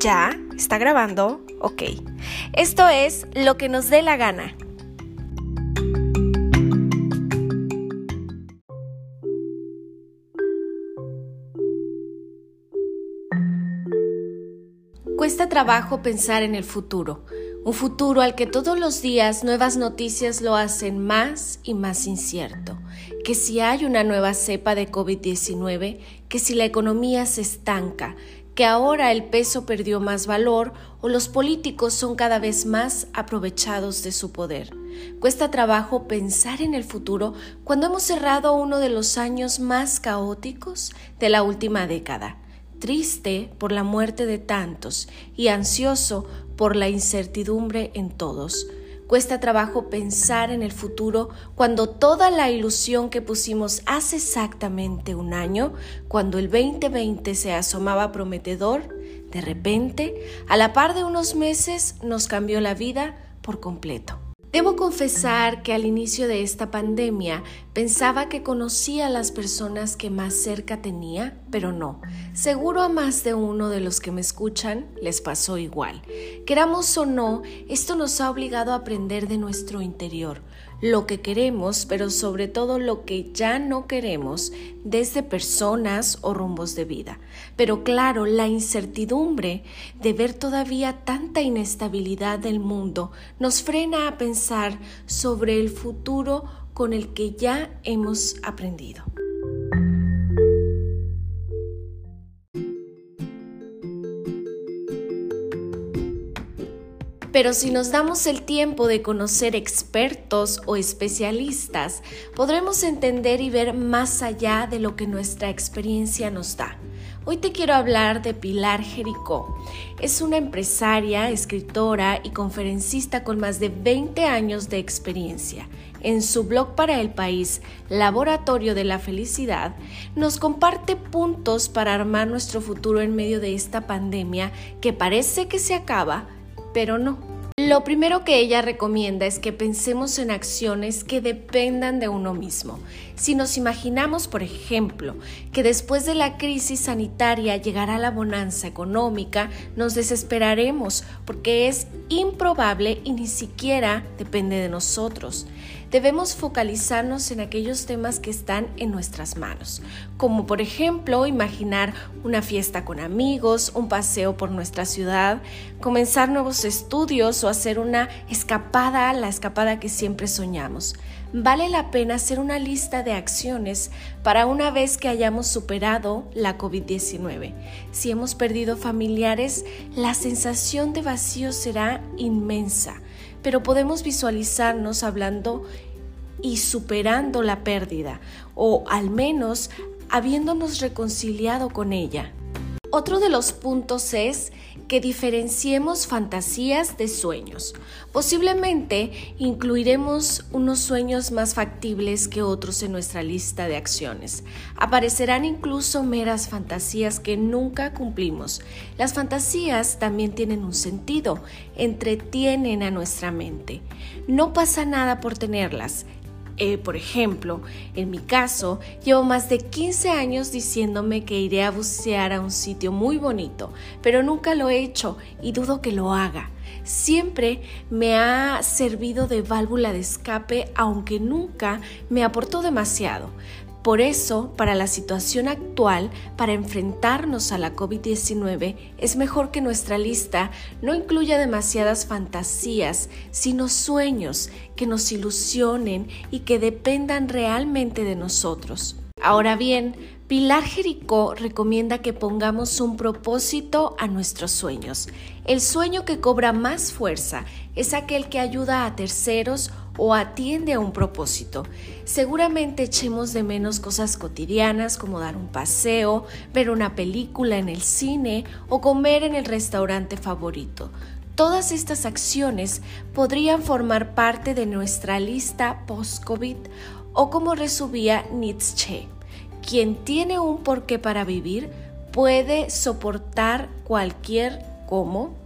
¿Ya? ¿Está grabando? Ok. Esto es lo que nos dé la gana. Cuesta trabajo pensar en el futuro, un futuro al que todos los días nuevas noticias lo hacen más y más incierto, que si hay una nueva cepa de COVID-19, que si la economía se estanca, que ahora el peso perdió más valor o los políticos son cada vez más aprovechados de su poder. Cuesta trabajo pensar en el futuro cuando hemos cerrado uno de los años más caóticos de la última década, triste por la muerte de tantos y ansioso por la incertidumbre en todos. Cuesta trabajo pensar en el futuro cuando toda la ilusión que pusimos hace exactamente un año, cuando el 2020 se asomaba prometedor, de repente, a la par de unos meses, nos cambió la vida por completo. Debo confesar que al inicio de esta pandemia pensaba que conocía a las personas que más cerca tenía, pero no. Seguro a más de uno de los que me escuchan les pasó igual. Queramos o no, esto nos ha obligado a aprender de nuestro interior, lo que queremos, pero sobre todo lo que ya no queremos, desde personas o rumbos de vida. Pero claro, la incertidumbre de ver todavía tanta inestabilidad del mundo nos frena a pensar sobre el futuro con el que ya hemos aprendido. Pero si nos damos el tiempo de conocer expertos o especialistas, podremos entender y ver más allá de lo que nuestra experiencia nos da. Hoy te quiero hablar de Pilar Jericó. Es una empresaria, escritora y conferencista con más de 20 años de experiencia. En su blog para el país, Laboratorio de la Felicidad, nos comparte puntos para armar nuestro futuro en medio de esta pandemia que parece que se acaba, pero no. Lo primero que ella recomienda es que pensemos en acciones que dependan de uno mismo. Si nos imaginamos, por ejemplo, que después de la crisis sanitaria llegará la bonanza económica, nos desesperaremos porque es improbable y ni siquiera depende de nosotros debemos focalizarnos en aquellos temas que están en nuestras manos, como por ejemplo imaginar una fiesta con amigos, un paseo por nuestra ciudad, comenzar nuevos estudios o hacer una escapada, la escapada que siempre soñamos. Vale la pena hacer una lista de acciones para una vez que hayamos superado la COVID-19. Si hemos perdido familiares, la sensación de vacío será inmensa pero podemos visualizarnos hablando y superando la pérdida, o al menos habiéndonos reconciliado con ella. Otro de los puntos es que diferenciemos fantasías de sueños. Posiblemente incluiremos unos sueños más factibles que otros en nuestra lista de acciones. Aparecerán incluso meras fantasías que nunca cumplimos. Las fantasías también tienen un sentido, entretienen a nuestra mente. No pasa nada por tenerlas eh, por ejemplo, en mi caso, llevo más de 15 años diciéndome que iré a bucear a un sitio muy bonito, pero nunca lo he hecho y dudo que lo haga. Siempre me ha servido de válvula de escape, aunque nunca me aportó demasiado. Por eso, para la situación actual, para enfrentarnos a la COVID-19, es mejor que nuestra lista no incluya demasiadas fantasías, sino sueños que nos ilusionen y que dependan realmente de nosotros. Ahora bien, Pilar Jericó recomienda que pongamos un propósito a nuestros sueños. El sueño que cobra más fuerza es aquel que ayuda a terceros o atiende a un propósito. Seguramente echemos de menos cosas cotidianas como dar un paseo, ver una película en el cine o comer en el restaurante favorito. Todas estas acciones podrían formar parte de nuestra lista post-COVID o como resumía Nietzsche, quien tiene un porqué para vivir puede soportar cualquier cómo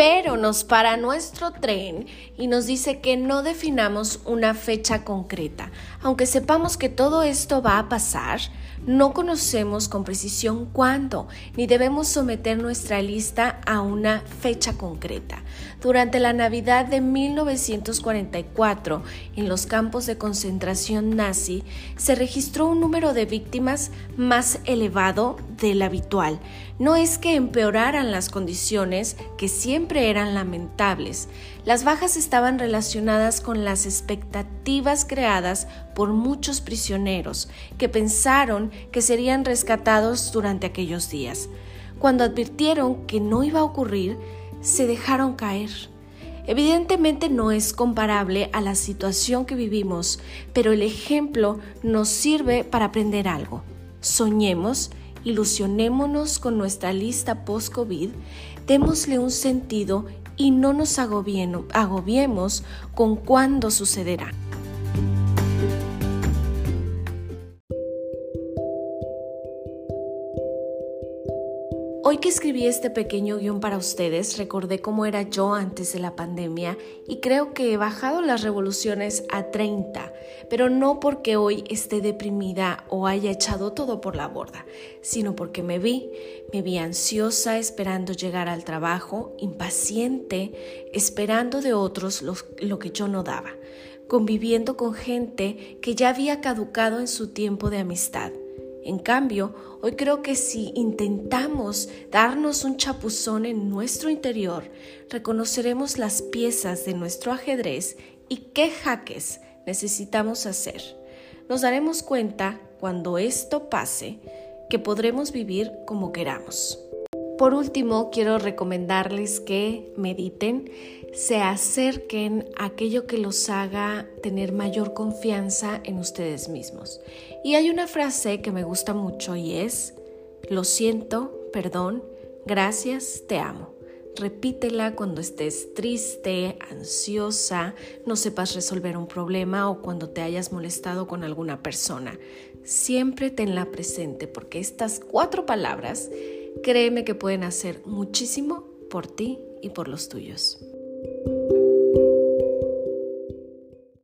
pero nos para nuestro tren y nos dice que no definamos una fecha concreta. Aunque sepamos que todo esto va a pasar, No conocemos con precisión cuándo, ni debemos someter nuestra lista a una fecha concreta. Durante la Navidad de 1944, en los campos de concentración nazi, se registró un número de víctimas más elevado del habitual. No es que empeoraran las condiciones, que siempre eran lamentables. Las bajas estaban relacionadas con las expectativas creadas por muchos prisioneros que pensaron que serían rescatados durante aquellos días. Cuando advirtieron que no iba a ocurrir, se dejaron caer. Evidentemente no es comparable a la situación que vivimos, pero el ejemplo nos sirve para aprender algo. Soñemos Ilusionémonos con nuestra lista post-COVID, démosle un sentido y no nos agobiemos con cuándo sucederá. Hoy que escribí este pequeño guion para ustedes, recordé cómo era yo antes de la pandemia y creo que he bajado las revoluciones a 30, pero no porque hoy esté deprimida o haya echado todo por la borda, sino porque me vi, me vi ansiosa esperando llegar al trabajo, impaciente, esperando de otros lo, lo que yo no daba, conviviendo con gente que ya había caducado en su tiempo de amistad en cambio, hoy creo que si intentamos darnos un chapuzón en nuestro interior, reconoceremos las piezas de nuestro ajedrez y qué jaques necesitamos hacer. Nos daremos cuenta, cuando esto pase, que podremos vivir como queramos. Por último, quiero recomendarles que mediten, se acerquen a aquello que los haga tener mayor confianza en ustedes mismos. Y hay una frase que me gusta mucho y es, lo siento, perdón, gracias, te amo. Repítela cuando estés triste, ansiosa, no sepas resolver un problema o cuando te hayas molestado con alguna persona. Siempre tenla presente porque estas cuatro palabras Créeme que pueden hacer muchísimo por ti y por los tuyos.